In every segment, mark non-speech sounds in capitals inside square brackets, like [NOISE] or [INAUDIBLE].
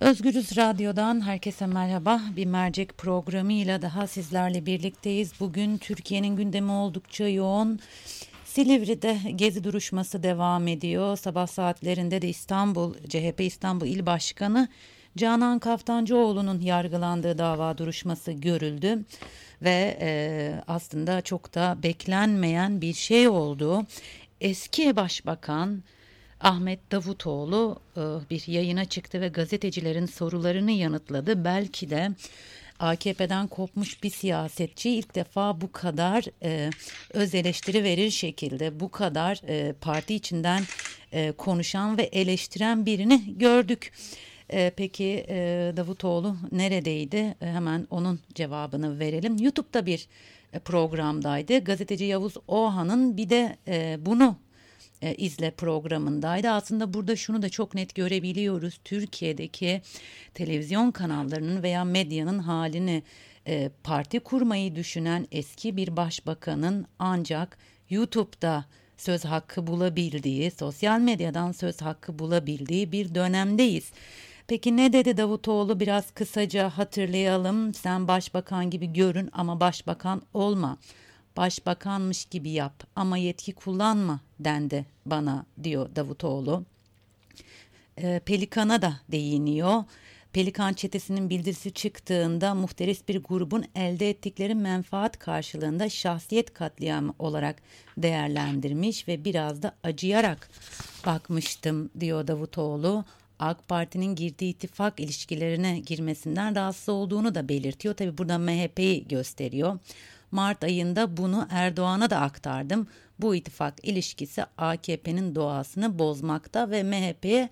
Özgürüz Radyo'dan herkese merhaba. Bir mercek programıyla daha sizlerle birlikteyiz. Bugün Türkiye'nin gündemi oldukça yoğun. Silivri'de gezi duruşması devam ediyor. Sabah saatlerinde de İstanbul, CHP İstanbul İl Başkanı Canan Kaftancıoğlu'nun yargılandığı dava duruşması görüldü. Ve e, aslında çok da beklenmeyen bir şey oldu. Eski Başbakan Ahmet Davutoğlu e, bir yayına çıktı ve gazetecilerin sorularını yanıtladı. Belki de AKP'den kopmuş bir siyasetçi ilk defa bu kadar e, öz eleştiri verir şekilde bu kadar e, parti içinden konuşan ve eleştiren birini gördük. Peki Davutoğlu neredeydi? Hemen onun cevabını verelim. YouTube'da bir programdaydı. Gazeteci Yavuz Oğan'ın bir de bunu e, izle programındaydı. Aslında burada şunu da çok net görebiliyoruz. Türkiye'deki televizyon kanallarının veya medyanın halini e, parti kurmayı düşünen eski bir başbakanın ancak YouTube'da söz hakkı bulabildiği, sosyal medyadan söz hakkı bulabildiği bir dönemdeyiz. Peki ne dedi Davutoğlu biraz kısaca hatırlayalım. Sen başbakan gibi görün ama başbakan olma başbakanmış gibi yap ama yetki kullanma dendi bana diyor Davutoğlu. E, Pelikan'a da değiniyor. Pelikan çetesinin bildirisi çıktığında muhteris bir grubun elde ettikleri menfaat karşılığında şahsiyet katliamı olarak değerlendirmiş ve biraz da acıyarak bakmıştım diyor Davutoğlu. AK Parti'nin girdiği ittifak ilişkilerine girmesinden rahatsız olduğunu da belirtiyor. Tabi burada MHP'yi gösteriyor. Mart ayında bunu Erdoğan'a da aktardım. Bu ittifak ilişkisi AKP'nin doğasını bozmakta ve MHP'ye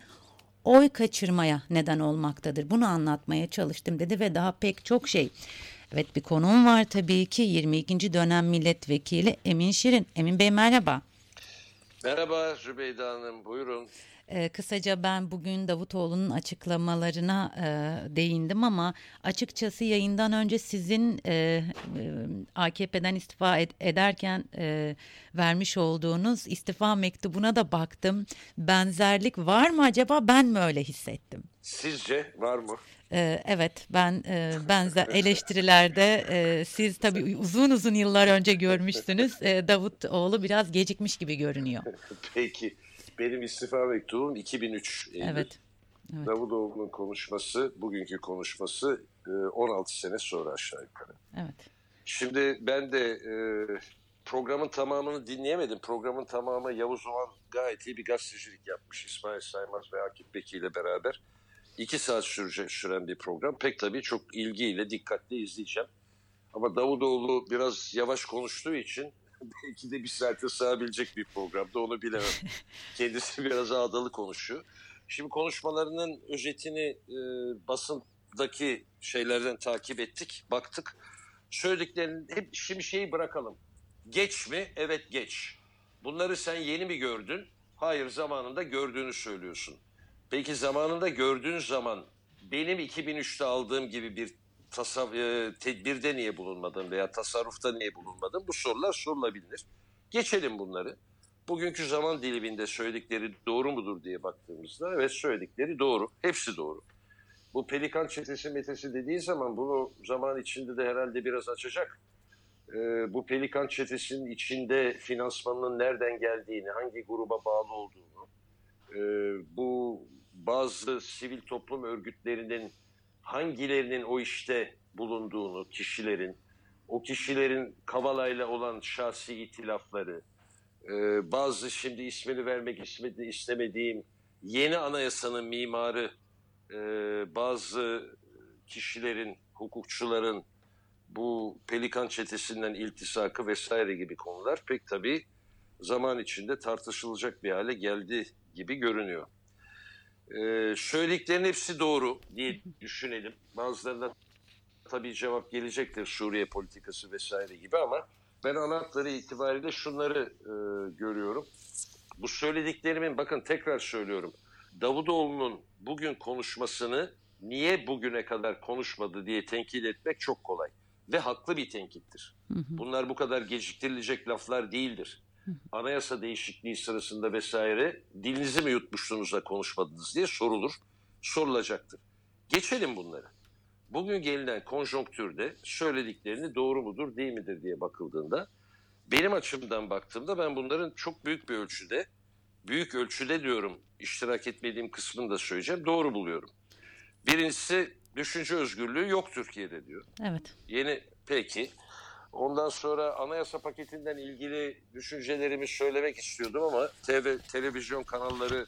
oy kaçırmaya neden olmaktadır. Bunu anlatmaya çalıştım dedi ve daha pek çok şey. Evet bir konuğum var tabii ki 22. dönem milletvekili Emin Şirin. Emin Bey merhaba. Merhaba Zübeyde Hanım buyurun. E, kısaca ben bugün Davutoğlu'nun açıklamalarına e, değindim ama açıkçası yayından önce sizin e, e, AKP'den istifa ed- ederken e, vermiş olduğunuz istifa mektubuna da baktım. Benzerlik var mı acaba ben mi öyle hissettim? Sizce var mı? Ee, evet ben e, benzer [LAUGHS] eleştirilerde e, siz tabii uzun uzun yıllar önce görmüşsünüz. E, Davutoğlu biraz gecikmiş gibi görünüyor. [LAUGHS] Peki benim istifa mektubum 2003 Eylül. Evet. evet. Davutoğlu'nun konuşması, bugünkü konuşması 16 e, sene sonra aşağı yukarı. Evet. Şimdi ben de e, programın tamamını dinleyemedim. Programın tamamı Yavuz Oğan gayet iyi bir gazetecilik yapmış. İsmail Saymaz ve Akif Beki ile beraber. iki saat sürecek, süren bir program. Pek tabii çok ilgiyle, dikkatle izleyeceğim. Ama Davutoğlu biraz yavaş konuştuğu için [LAUGHS] belki de bir saate sığabilecek bir programda onu bilemem. [LAUGHS] Kendisi biraz ağdalı konuşuyor. Şimdi konuşmalarının özetini e, basındaki şeylerden takip ettik, baktık. Söylediklerinin hep şimdi şeyi bırakalım. Geç mi? Evet geç. Bunları sen yeni mi gördün? Hayır zamanında gördüğünü söylüyorsun. Peki zamanında gördüğün zaman benim 2003'te aldığım gibi bir tasav e, tedbirde niye bulunmadın veya tasarrufta niye bulunmadın? Bu sorular sorulabilir. Geçelim bunları. Bugünkü zaman diliminde söyledikleri doğru mudur diye baktığımızda evet söyledikleri doğru. Hepsi doğru. Bu pelikan çetesi metesi dediği zaman bunu zaman içinde de herhalde biraz açacak. Ee, bu pelikan çetesinin içinde finansmanın nereden geldiğini, hangi gruba bağlı olduğunu, e, bu bazı sivil toplum örgütlerinin hangilerinin o işte bulunduğunu, kişilerin, o kişilerin Kavala'yla olan şahsi itilafları, e, bazı şimdi ismini vermek istemediğim yeni anayasanın mimarı, e, bazı kişilerin, hukukçuların bu Pelikan çetesinden iltisakı vesaire gibi konular pek tabii zaman içinde tartışılacak bir hale geldi gibi görünüyor. Ee, söylediklerin hepsi doğru diye düşünelim. Bazılarında tabii cevap gelecektir Suriye politikası vesaire gibi ama ben ana hatları itibariyle şunları e, görüyorum. Bu söylediklerimin bakın tekrar söylüyorum. Davutoğlu'nun bugün konuşmasını niye bugüne kadar konuşmadı diye tenkit etmek çok kolay. Ve haklı bir tenkittir. Bunlar bu kadar geciktirilecek laflar değildir anayasa değişikliği sırasında vesaire dilinizi mi yutmuştunuz da konuşmadınız diye sorulur, sorulacaktır. Geçelim bunları. Bugün gelinen konjonktürde söylediklerini doğru mudur değil midir diye bakıldığında benim açımdan baktığımda ben bunların çok büyük bir ölçüde büyük ölçüde diyorum iştirak etmediğim kısmını da söyleyeceğim doğru buluyorum. Birincisi düşünce özgürlüğü yok Türkiye'de diyor. Evet. Yeni peki. Ondan sonra anayasa paketinden ilgili düşüncelerimi söylemek istiyordum ama TV, televizyon kanalları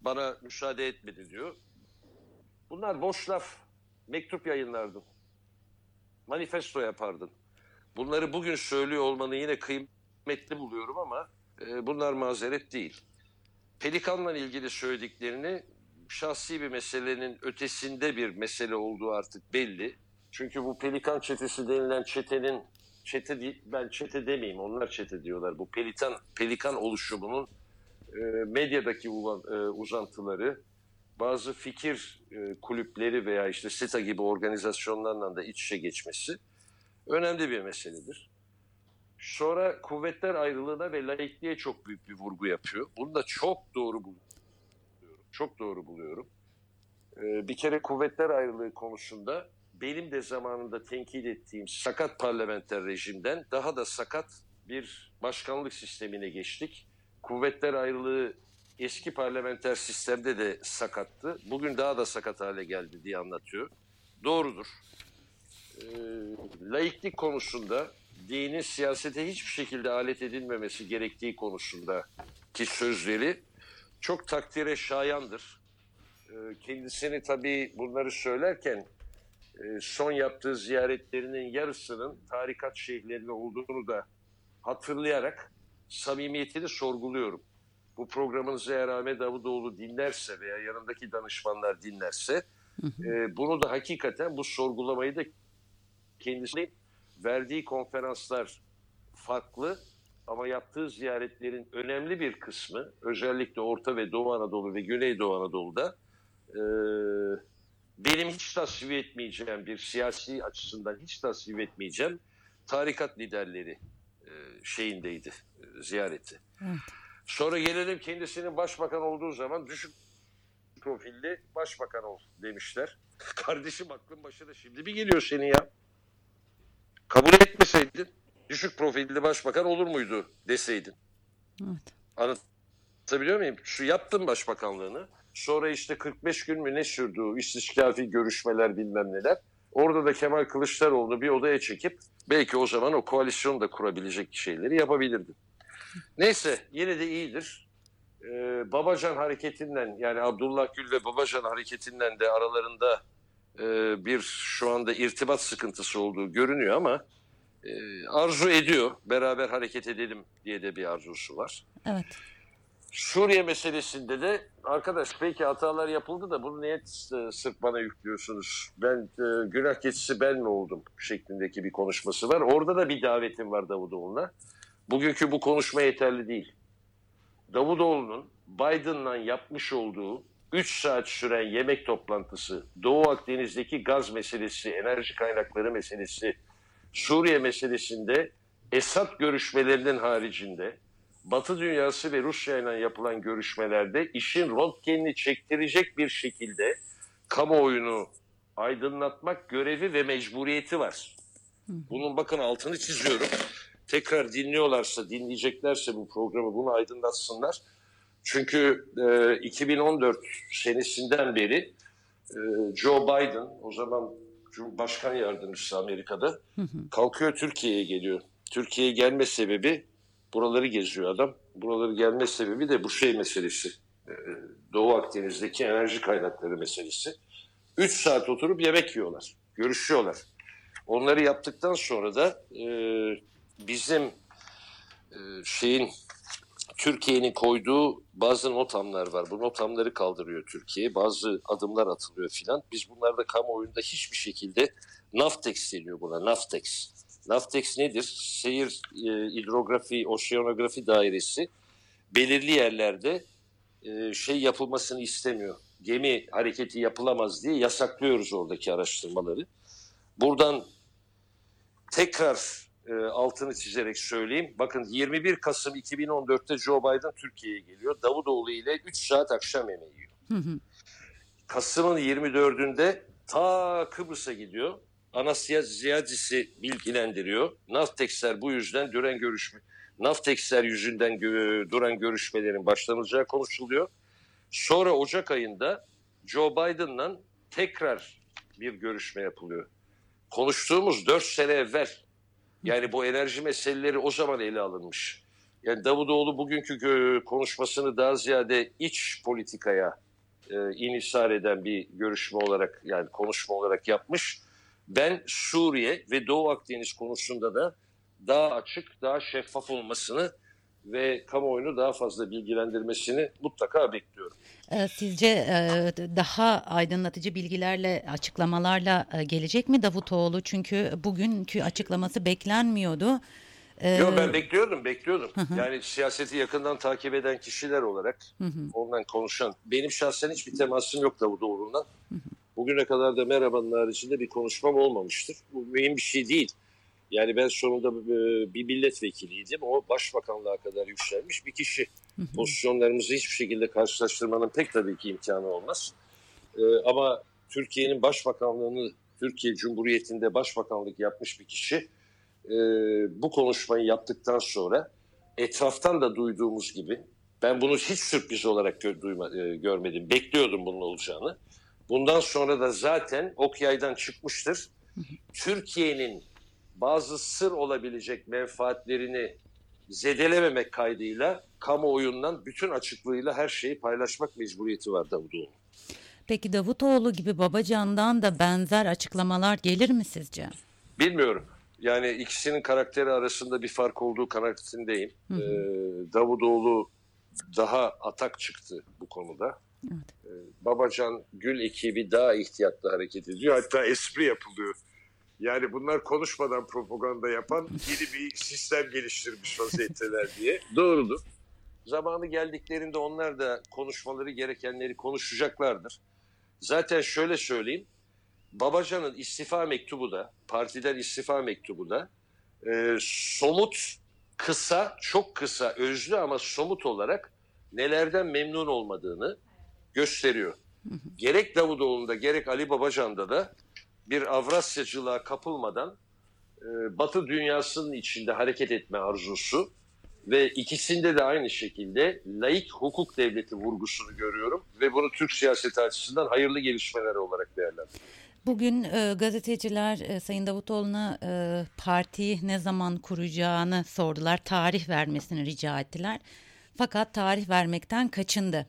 bana müsaade etmedi diyor. Bunlar boş laf. Mektup yayınlardın. Manifesto yapardın. Bunları bugün söylüyor olmanı yine kıymetli buluyorum ama e, bunlar mazeret değil. Pelikan'la ilgili söylediklerini şahsi bir meselenin ötesinde bir mesele olduğu artık belli. Çünkü bu Pelikan çetesi denilen çetenin çete değil, ben çete demeyeyim onlar çete diyorlar. Bu Pelikan Pelikan oluşumunun e, medyadaki ulan, e, uzantıları, bazı fikir e, kulüpleri veya işte SETA gibi organizasyonlarla da iç içe geçmesi önemli bir meseledir. Sonra kuvvetler ayrılığına ve laikliğe çok büyük bir vurgu yapıyor. Bunu da çok doğru buluyorum. Çok doğru buluyorum. Ee, bir kere kuvvetler ayrılığı konusunda benim de zamanında tenkit ettiğim sakat parlamenter rejimden daha da sakat bir başkanlık sistemine geçtik. Kuvvetler ayrılığı eski parlamenter sistemde de sakattı. Bugün daha da sakat hale geldi diye anlatıyor. Doğrudur. Ee, laiklik konusunda dinin siyasete hiçbir şekilde alet edilmemesi gerektiği konusunda ki sözleri çok takdire şayandır. Ee, kendisini tabii bunları söylerken e, son yaptığı ziyaretlerinin yarısının tarikat şeyhlerine olduğunu da hatırlayarak samimiyetini sorguluyorum. Bu programınızı eğer Ahmet Davutoğlu dinlerse veya yanındaki danışmanlar dinlerse e, bunu da hakikaten bu sorgulamayı da kendisinin verdiği konferanslar farklı ama yaptığı ziyaretlerin önemli bir kısmı özellikle Orta ve Doğu Anadolu ve Güneydoğu Anadolu'da e, benim hiç tasvip etmeyeceğim bir siyasi açısından hiç tasvip etmeyeceğim tarikat liderleri e, şeyindeydi e, ziyareti. Evet. Sonra gelelim kendisinin başbakan olduğu zaman düşük profilli başbakan ol demişler. [LAUGHS] Kardeşim aklın başına şimdi bir geliyor senin ya. Kabul etmeseydin düşük profilli başbakan olur muydu deseydin. Evet. Anlatabiliyor muyum? Şu yaptın başbakanlığını. Sonra işte 45 gün mü ne sürdü istişkafi görüşmeler bilmem neler. Orada da Kemal Kılıçdaroğlu'nu bir odaya çekip belki o zaman o koalisyonu da kurabilecek şeyleri yapabilirdin. Neyse yine de iyidir. Ee, Babacan hareketinden yani Abdullah Gül ve Babacan hareketinden de aralarında e, bir şu anda irtibat sıkıntısı olduğu görünüyor ama e, arzu ediyor. Beraber hareket edelim diye de bir arzusu var. Evet. Suriye meselesinde de arkadaş peki hatalar yapıldı da bunu niye e, sırf bana yüklüyorsunuz? Ben e, günah keçisi ben mi oldum şeklindeki bir konuşması var. Orada da bir davetim var Davutoğlu'na. Bugünkü bu konuşma yeterli değil. Davutoğlu'nun Biden'la yapmış olduğu 3 saat süren yemek toplantısı, Doğu Akdeniz'deki gaz meselesi, enerji kaynakları meselesi, Suriye meselesinde Esad görüşmelerinin haricinde Batı dünyası ve Rusya ile yapılan görüşmelerde işin röntgenini çektirecek bir şekilde kamuoyunu aydınlatmak görevi ve mecburiyeti var. Bunun bakın altını çiziyorum. Tekrar dinliyorlarsa, dinleyeceklerse bu programı bunu aydınlatsınlar. Çünkü e, 2014 senesinden beri e, Joe Biden, o zaman Cumhurbaşkan Yardımcısı Amerika'da, kalkıyor Türkiye'ye geliyor. Türkiye'ye gelme sebebi buraları geziyor adam. Buraları gelme sebebi de bu şey meselesi. Ee, Doğu Akdeniz'deki enerji kaynakları meselesi. Üç saat oturup yemek yiyorlar. Görüşüyorlar. Onları yaptıktan sonra da e, bizim e, şeyin Türkiye'nin koyduğu bazı notamlar var. Bu notamları kaldırıyor Türkiye. Bazı adımlar atılıyor filan. Biz bunlarda kamuoyunda hiçbir şekilde Naftex deniyor buna. Naftex. Naftex nedir? Seyir e, hidrografi, oşeanografi dairesi belirli yerlerde e, şey yapılmasını istemiyor. Gemi hareketi yapılamaz diye yasaklıyoruz oradaki araştırmaları. Buradan tekrar e, altını çizerek söyleyeyim. Bakın 21 Kasım 2014'te Joe Biden Türkiye'ye geliyor. Davutoğlu ile 3 saat akşam yemeği yiyor. Kasım'ın 24'ünde ta Kıbrıs'a gidiyor. Anasya Ziyadis'i bilgilendiriyor. Navtexler bu yüzden duran görüşme Navtexler yüzünden duran görüşmelerin başlanacağı konuşuluyor. Sonra Ocak ayında Joe Biden'la tekrar bir görüşme yapılıyor. Konuştuğumuz 4 sene evvel yani bu enerji meseleleri o zaman ele alınmış. Yani Davutoğlu bugünkü konuşmasını daha ziyade iç politikaya e, inisar eden bir görüşme olarak yani konuşma olarak yapmış. Ben Suriye ve Doğu Akdeniz konusunda da daha açık, daha şeffaf olmasını ve kamuoyunu daha fazla bilgilendirmesini mutlaka bekliyorum. Ee, sizce e, daha aydınlatıcı bilgilerle, açıklamalarla e, gelecek mi Davutoğlu? Çünkü bugünkü açıklaması beklenmiyordu. Ee, Yok ben bekliyordum, bekliyordum. Hı hı. Yani siyaseti yakından takip eden kişiler olarak hı hı. ondan konuşan. Benim şahsen hiçbir temasım yok Davutoğlu'ndan. Hı hı. Bugüne kadar da merhabanın haricinde bir konuşmam olmamıştır. Bu mühim bir şey değil. Yani ben sonunda e, bir milletvekiliydim. O başbakanlığa kadar yükselmiş bir kişi. Pozisyonlarımızı hiçbir şekilde karşılaştırmanın pek tabii ki imkanı olmaz. Ee, ama Türkiye'nin başbakanlığını, Türkiye Cumhuriyeti'nde başbakanlık yapmış bir kişi e, bu konuşmayı yaptıktan sonra etraftan da duyduğumuz gibi ben bunu hiç sürpriz olarak gör, duyma, e, görmedim. Bekliyordum bunun olacağını. Bundan sonra da zaten ok yaydan çıkmıştır. Türkiye'nin bazı sır olabilecek menfaatlerini zedelememek kaydıyla kamuoyundan bütün açıklığıyla her şeyi paylaşmak mecburiyeti var Davutoğlu. Peki Davutoğlu gibi Babacan'dan da benzer açıklamalar gelir mi sizce? Bilmiyorum. Yani ikisinin karakteri arasında bir fark olduğu kanaatindeyim. Ee, Davutoğlu daha atak çıktı bu konuda. Evet. Ee, Babacan Gül ekibi daha ihtiyatlı hareket ediyor. Hatta espri yapılıyor. Yani bunlar konuşmadan propaganda yapan [LAUGHS] yeni bir sistem geliştirmiş vaziyetteler diye. [LAUGHS] Doğrudur. Zamanı geldiklerinde onlar da konuşmaları gerekenleri konuşacaklardır. Zaten şöyle söyleyeyim. Babacan'ın istifa mektubu da, partiden istifa mektubu da e, somut, kısa, çok kısa, özlü ama somut olarak nelerden memnun olmadığını gösteriyor. Gerek Davutoğlu'nda gerek Ali Babacan'da da bir Avrasyacılığa kapılmadan e, Batı dünyasının içinde hareket etme arzusu ve ikisinde de aynı şekilde laik hukuk devleti vurgusunu görüyorum ve bunu Türk siyaseti açısından hayırlı gelişmeler olarak değerlendiriyorum. Bugün e, gazeteciler e, Sayın Davutoğlu'na e, partiyi ne zaman kuracağını sordular. Tarih vermesini rica ettiler. Fakat tarih vermekten kaçındı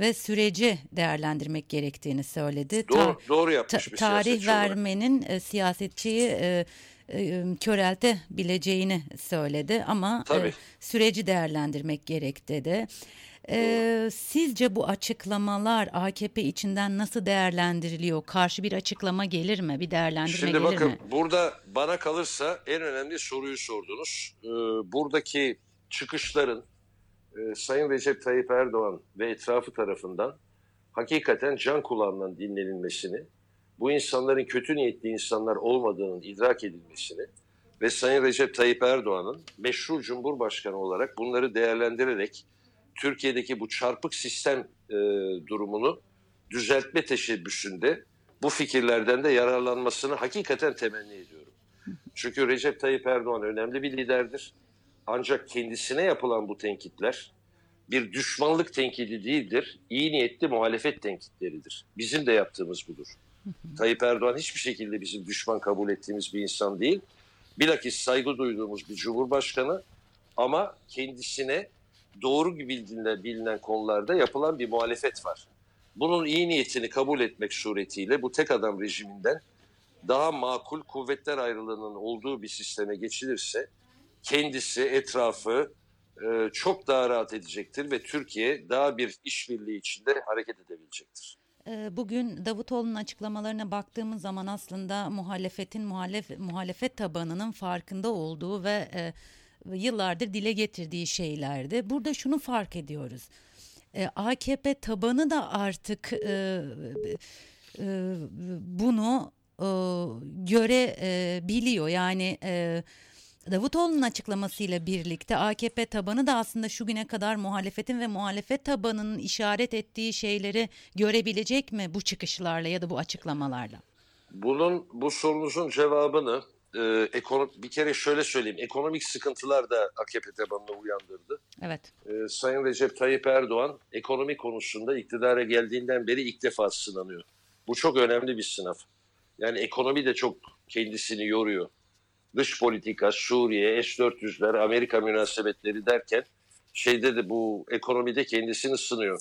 ve süreci değerlendirmek gerektiğini söyledi. Doğru, Ta doğru yapmış bir Tarih vermenin e, siyasetçiyi e, e, köreltebileceğini söyledi ama e, süreci değerlendirmek gerek dedi. Ee, sizce bu açıklamalar AKP içinden nasıl değerlendiriliyor? Karşı bir açıklama gelir mi? Bir değerlendirme Şimdi gelir bakın, mi? burada bana kalırsa en önemli soruyu sordunuz. Ee, buradaki çıkışların e, Sayın Recep Tayyip Erdoğan ve etrafı tarafından hakikaten can kulağından dinlenilmesini, bu insanların kötü niyetli insanlar olmadığının idrak edilmesini ve Sayın Recep Tayyip Erdoğan'ın meşru Cumhurbaşkanı olarak bunları değerlendirerek Türkiye'deki bu çarpık sistem e, durumunu düzeltme teşebbüsünde bu fikirlerden de yararlanmasını hakikaten temenni ediyorum. Çünkü Recep Tayyip Erdoğan önemli bir liderdir. Ancak kendisine yapılan bu tenkitler bir düşmanlık tenkidi değildir. İyi niyetli muhalefet tenkitleridir. Bizim de yaptığımız budur. [LAUGHS] Tayyip Erdoğan hiçbir şekilde bizim düşman kabul ettiğimiz bir insan değil. Bilakis saygı duyduğumuz bir cumhurbaşkanı ama kendisine doğru bilinen, bilinen konularda yapılan bir muhalefet var. Bunun iyi niyetini kabul etmek suretiyle bu tek adam rejiminden daha makul kuvvetler ayrılığının olduğu bir sisteme geçilirse kendisi, etrafı e, çok daha rahat edecektir ve Türkiye daha bir işbirliği içinde hareket edebilecektir. E, bugün Davutoğlu'nun açıklamalarına baktığımız zaman aslında muhalefetin muhalef, muhalefet tabanının farkında olduğu ve e, yıllardır dile getirdiği şeylerdi. Burada şunu fark ediyoruz. E, AKP tabanı da artık e, e, bunu e, görebiliyor. Yani e, Davutoğlu'nun açıklamasıyla birlikte AKP tabanı da aslında şu güne kadar muhalefetin ve muhalefet tabanının işaret ettiği şeyleri görebilecek mi bu çıkışlarla ya da bu açıklamalarla? Bunun bu sorunuzun cevabını e, ekonom, bir kere şöyle söyleyeyim. Ekonomik sıkıntılar da AKP tabanını uyandırdı. Evet. E, Sayın Recep Tayyip Erdoğan ekonomi konusunda iktidara geldiğinden beri ilk defa sınanıyor. Bu çok önemli bir sınav. Yani ekonomi de çok kendisini yoruyor. Dış politika, Suriye, S-400'ler, Amerika münasebetleri derken şeyde de bu ekonomide kendisini sınıyor.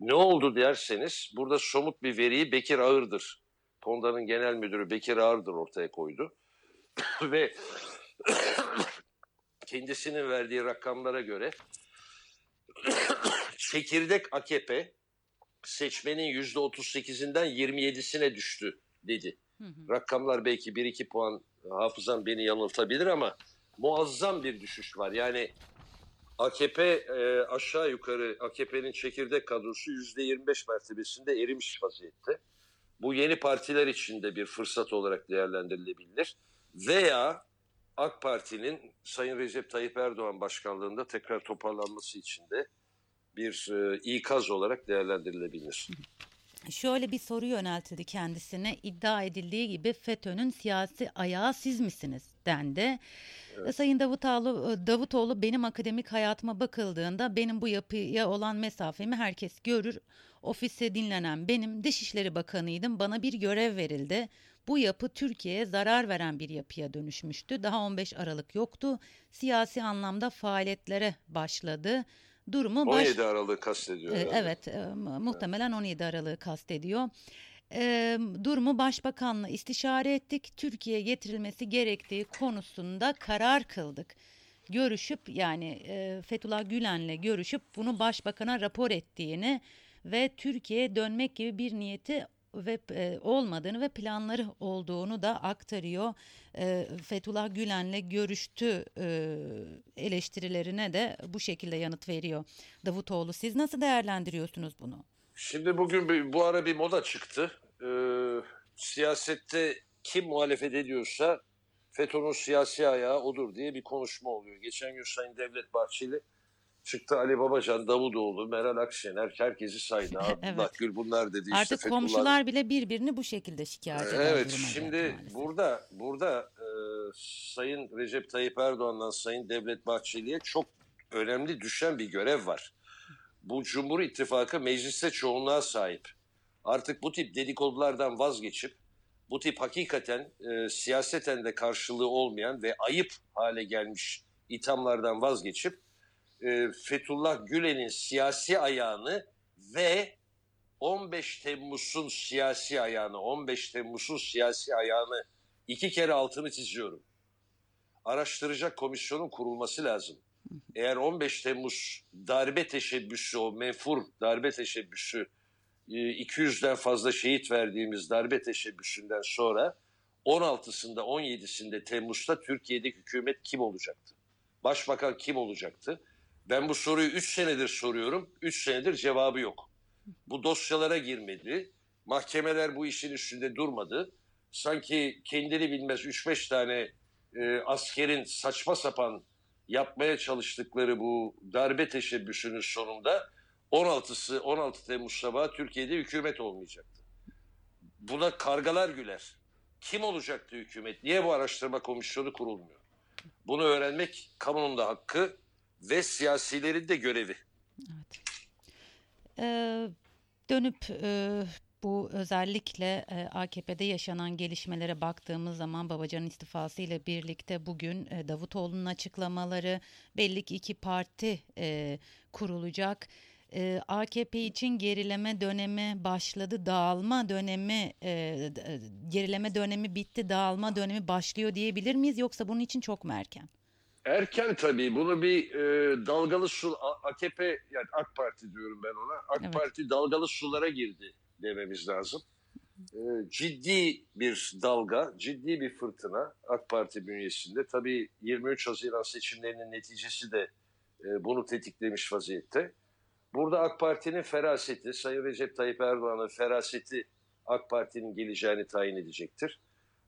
Ne oldu derseniz burada somut bir veriyi Bekir Ağırdır. Tonda'nın genel müdürü Bekir Ağırdır ortaya koydu. [COUGHS] Ve [COUGHS] kendisinin verdiği rakamlara göre [COUGHS] çekirdek AKP seçmenin yüzde 38'inden 27'sine düştü dedi. Hı hı. Rakamlar belki 1-2 puan hafızam beni yanıltabilir ama muazzam bir düşüş var. Yani AKP e, aşağı yukarı AKP'nin çekirdek kadrosu %25 mertebesinde erimiş vaziyette. Bu yeni partiler için de bir fırsat olarak değerlendirilebilir. Veya AK Parti'nin Sayın Recep Tayyip Erdoğan başkanlığında tekrar toparlanması için de bir e, ikaz olarak değerlendirilebilir. Şöyle bir soru yöneltildi kendisine iddia edildiği gibi FETÖ'nün siyasi ayağı siz misiniz dendi. Evet. Sayın Davutoğlu, e, Davutoğlu benim akademik hayatıma bakıldığında benim bu yapıya olan mesafemi herkes görür. Ofiste dinlenen benim Dışişleri Bakanıydım bana bir görev verildi. Bu yapı Türkiye'ye zarar veren bir yapıya dönüşmüştü. Daha 15 Aralık yoktu. Siyasi anlamda faaliyetlere başladı. Durumu 17 baş... Aralık kastediyor. Ee, evet, e, muhtemelen 17 Aralık'ı kastediyor. E, durumu başbakanla istişare ettik. Türkiye'ye getirilmesi gerektiği konusunda karar kıldık. Görüşüp yani e, Fethullah Gülen'le görüşüp bunu başbakana rapor ettiğini ve Türkiye'ye dönmek gibi bir niyeti ve e, olmadığını ve planları olduğunu da aktarıyor. E, Fethullah Gülen'le görüştü e, eleştirilerine de bu şekilde yanıt veriyor Davutoğlu. Siz nasıl değerlendiriyorsunuz bunu? Şimdi bugün bu ara bir moda çıktı. Ee, siyasette kim muhalefet ediyorsa FETÖ'nün siyasi ayağı odur diye bir konuşma oluyor. Geçen gün Sayın Devlet Bahçeli Çıktı Ali Babacan, Davutoğlu, Meral Akşener herkesi saydı. [LAUGHS] Abdullah evet. Gül bunlar dedi. Artık işte komşular bile birbirini bu şekilde şikayet ediyor. Evet şimdi burada burada e, Sayın Recep Tayyip Erdoğan'dan Sayın Devlet Bahçeli'ye çok önemli düşen bir görev var. Bu Cumhur İttifakı mecliste çoğunluğa sahip. Artık bu tip dedikodulardan vazgeçip bu tip hakikaten e, siyaseten de karşılığı olmayan ve ayıp hale gelmiş ithamlardan vazgeçip e, Fethullah Gülen'in siyasi ayağını ve 15 Temmuz'un siyasi ayağını, 15 Temmuz'un siyasi ayağını iki kere altını çiziyorum. Araştıracak komisyonun kurulması lazım. Eğer 15 Temmuz darbe teşebbüsü, o menfur darbe teşebbüsü, 200'den e, fazla şehit verdiğimiz darbe teşebbüsünden sonra 16'sında 17'sinde Temmuz'da Türkiye'deki hükümet kim olacaktı? Başbakan kim olacaktı? Ben bu soruyu 3 senedir soruyorum. 3 senedir cevabı yok. Bu dosyalara girmedi. Mahkemeler bu işin üstünde durmadı. Sanki kendini bilmez 3-5 tane e, askerin saçma sapan yapmaya çalıştıkları bu darbe teşebbüsünün sonunda 16'sı 16 Temmuz sabahı Türkiye'de hükümet olmayacaktı. Buna kargalar güler. Kim olacaktı hükümet? Niye bu araştırma komisyonu kurulmuyor? Bunu öğrenmek kamunun da hakkı, ve siyasilerin de görevi. Evet. Ee, dönüp e, bu özellikle e, AKP'de yaşanan gelişmelere baktığımız zaman Babacan'ın istifası ile birlikte bugün e, Davutoğlu'nun açıklamaları belli ki iki parti e, kurulacak. E, AKP için gerileme dönemi başladı, dağılma dönemi e, e, gerileme dönemi bitti, dağılma dönemi başlıyor diyebilir miyiz yoksa bunun için çok mu erken? Erken tabii. Bunu bir e, dalgalı su AKP yani AK Parti diyorum ben ona. AK evet. Parti dalgalı sulara girdi dememiz lazım. E, ciddi bir dalga, ciddi bir fırtına AK Parti bünyesinde. Tabii 23 Haziran seçimlerinin neticesi de e, bunu tetiklemiş vaziyette. Burada AK Parti'nin feraseti, Sayın Recep Tayyip Erdoğan'ın feraseti AK Parti'nin geleceğini tayin edecektir.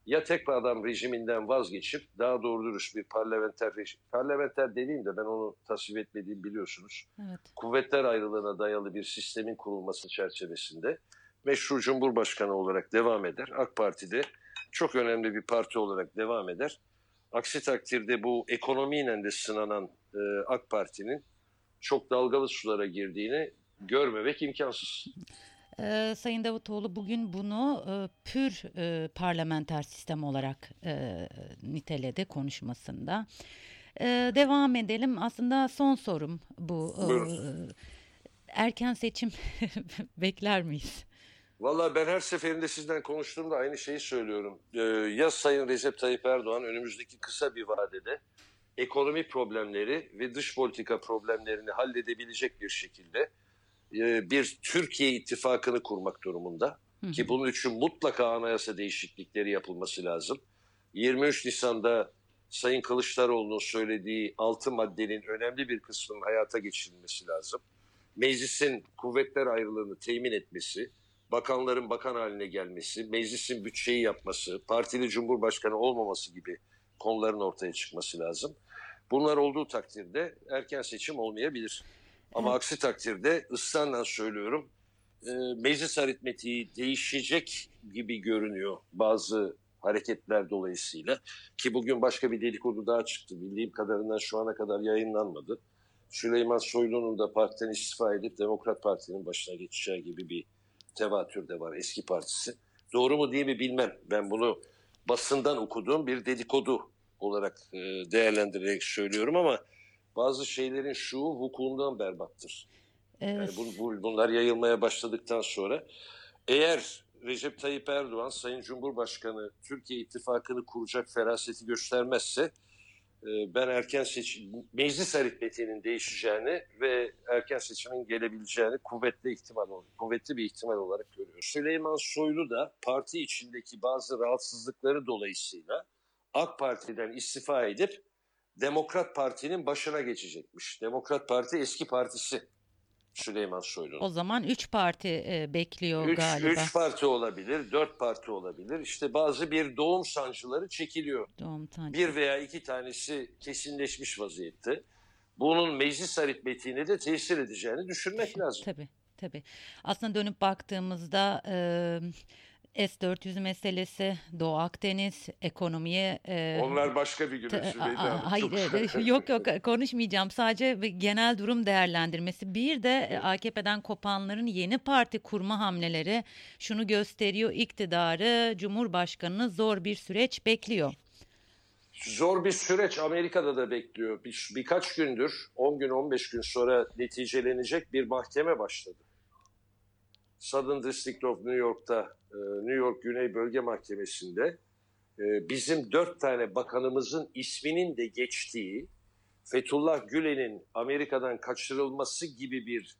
Ya tek adam rejiminden vazgeçip daha doğru dürüst bir parlamenter rejim, parlamenter dediğim de ben onu tasvip etmediğimi biliyorsunuz. Evet. Kuvvetler ayrılığına dayalı bir sistemin kurulması çerçevesinde meşru cumhurbaşkanı olarak devam eder. AK Parti'de çok önemli bir parti olarak devam eder. Aksi takdirde bu ekonomiyle de sınanan e, AK Parti'nin çok dalgalı sulara girdiğini görmemek imkansız. Ee, Sayın Davutoğlu bugün bunu e, pür e, parlamenter sistem olarak e, niteledi konuşmasında. E, devam edelim. Aslında son sorum bu. E, erken seçim [LAUGHS] bekler miyiz? Valla ben her seferinde sizden konuştuğumda aynı şeyi söylüyorum. Ee, ya Sayın Recep Tayyip Erdoğan önümüzdeki kısa bir vadede ekonomi problemleri ve dış politika problemlerini halledebilecek bir şekilde e, bir Türkiye ittifakını kurmak durumunda. Hı hı. Ki bunun için mutlaka anayasa değişiklikleri yapılması lazım. 23 Nisan'da Sayın Kılıçdaroğlu'nun söylediği altı maddenin önemli bir kısmının hayata geçirilmesi lazım. Meclisin kuvvetler ayrılığını temin etmesi, bakanların bakan haline gelmesi, meclisin bütçeyi yapması, partili cumhurbaşkanı olmaması gibi konuların ortaya çıkması lazım. Bunlar olduğu takdirde erken seçim olmayabilir. Ama evet. aksi takdirde ısrarla söylüyorum e, meclis aritmetiği değişecek gibi görünüyor bazı hareketler dolayısıyla. Ki bugün başka bir dedikodu daha çıktı. Bildiğim kadarından şu ana kadar yayınlanmadı. Süleyman Soylu'nun da partiden istifa edip Demokrat Parti'nin başına geçeceği gibi bir tevatür de var eski partisi. Doğru mu değil mi bilmem. Ben bunu basından okuduğum bir dedikodu olarak e, değerlendirerek söylüyorum ama bazı şeylerin şu hukukundan berbattır. Evet. Yani bu, bu, bunlar yayılmaya başladıktan sonra eğer Recep Tayyip Erdoğan Sayın Cumhurbaşkanı Türkiye ittifakını kuracak feraseti göstermezse e, ben erken seçim meclis aritmetiğinin değişeceğini ve erken seçimin gelebileceğini kuvvetli ihtimal kuvvetli bir ihtimal olarak görüyorum. Süleyman Soylu da parti içindeki bazı rahatsızlıkları dolayısıyla AK Parti'den istifa edip Demokrat Parti'nin başına geçecekmiş. Demokrat Parti eski partisi Süleyman Soylu'nun. O zaman üç parti e, bekliyor üç, galiba. Üç parti olabilir, dört parti olabilir. İşte bazı bir doğum sancıları çekiliyor. Doğum sancı. Bir veya iki tanesi kesinleşmiş vaziyette. Bunun meclis aritmetiğine de tesir edeceğini düşünmek lazım. Tabii, tabii. Aslında dönüp baktığımızda... E, S-400 meselesi, Doğu Akdeniz, ekonomiye... E, Onlar başka bir gün. Hayır, yok yok konuşmayacağım. Sadece genel durum değerlendirmesi. Bir de AKP'den kopanların yeni parti kurma hamleleri şunu gösteriyor. İktidarı, Cumhurbaşkanı'nı zor bir süreç bekliyor. Zor bir süreç Amerika'da da bekliyor. Bir, birkaç gündür, 10 gün 15 gün sonra neticelenecek bir mahkeme başladı. Southern District of New York'ta e, New York Güney Bölge Mahkemesi'nde e, bizim dört tane bakanımızın isminin de geçtiği Fethullah Gülen'in Amerika'dan kaçırılması gibi bir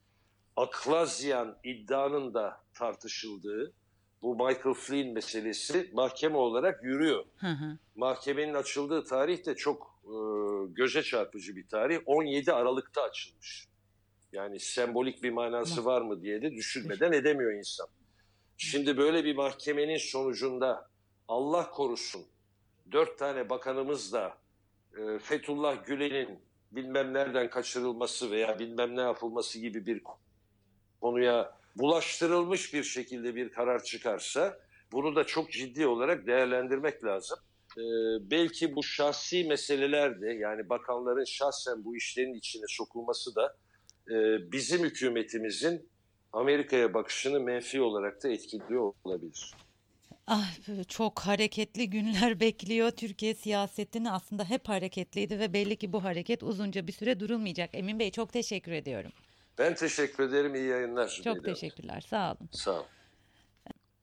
aklaziyan iddianın da tartışıldığı bu Michael Flynn meselesi mahkeme olarak yürüyor. Hı hı. Mahkemenin açıldığı tarih de çok e, göze çarpıcı bir tarih. 17 Aralık'ta açılmış. Yani sembolik bir manası var mı diye de düşünmeden edemiyor insan. Şimdi böyle bir mahkemenin sonucunda Allah korusun dört tane bakanımız da e, Fethullah Gülen'in bilmem nereden kaçırılması veya bilmem ne yapılması gibi bir konuya bulaştırılmış bir şekilde bir karar çıkarsa bunu da çok ciddi olarak değerlendirmek lazım. Ee, belki bu şahsi meseleler de yani bakanların şahsen bu işlerin içine sokulması da e, bizim hükümetimizin Amerika'ya bakışını menfi olarak da etkiliyor olabilir. Ah, çok hareketli günler [LAUGHS] bekliyor. Türkiye siyasetini aslında hep hareketliydi ve belli ki bu hareket uzunca bir süre durulmayacak. Emin Bey çok teşekkür ediyorum. Ben teşekkür ederim. İyi yayınlar. Çok teşekkürler. Sağ olun. Sağ olun.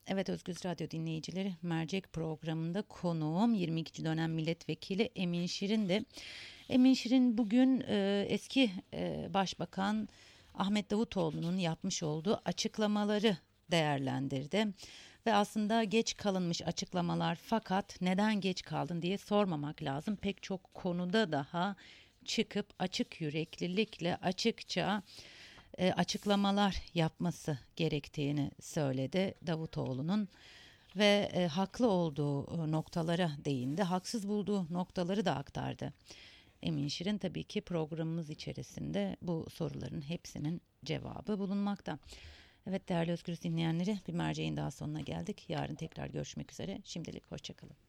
Evet Özgür Radyo dinleyicileri Mercek programında konuğum 22. dönem milletvekili Emin Şirin de. Emin Şirin bugün e, eski e, başbakan Ahmet Davutoğlu'nun yapmış olduğu açıklamaları değerlendirdi. Ve aslında geç kalınmış açıklamalar fakat neden geç kaldın diye sormamak lazım. Pek çok konuda daha çıkıp açık yüreklilikle açıkça e, açıklamalar yapması gerektiğini söyledi Davutoğlu'nun. ve e, haklı olduğu noktalara değindi. Haksız bulduğu noktaları da aktardı. Emin Şirin tabii ki programımız içerisinde bu soruların hepsinin cevabı bulunmakta. Evet değerli Özgür dinleyenleri bir merceğin daha sonuna geldik. Yarın tekrar görüşmek üzere. Şimdilik hoşçakalın.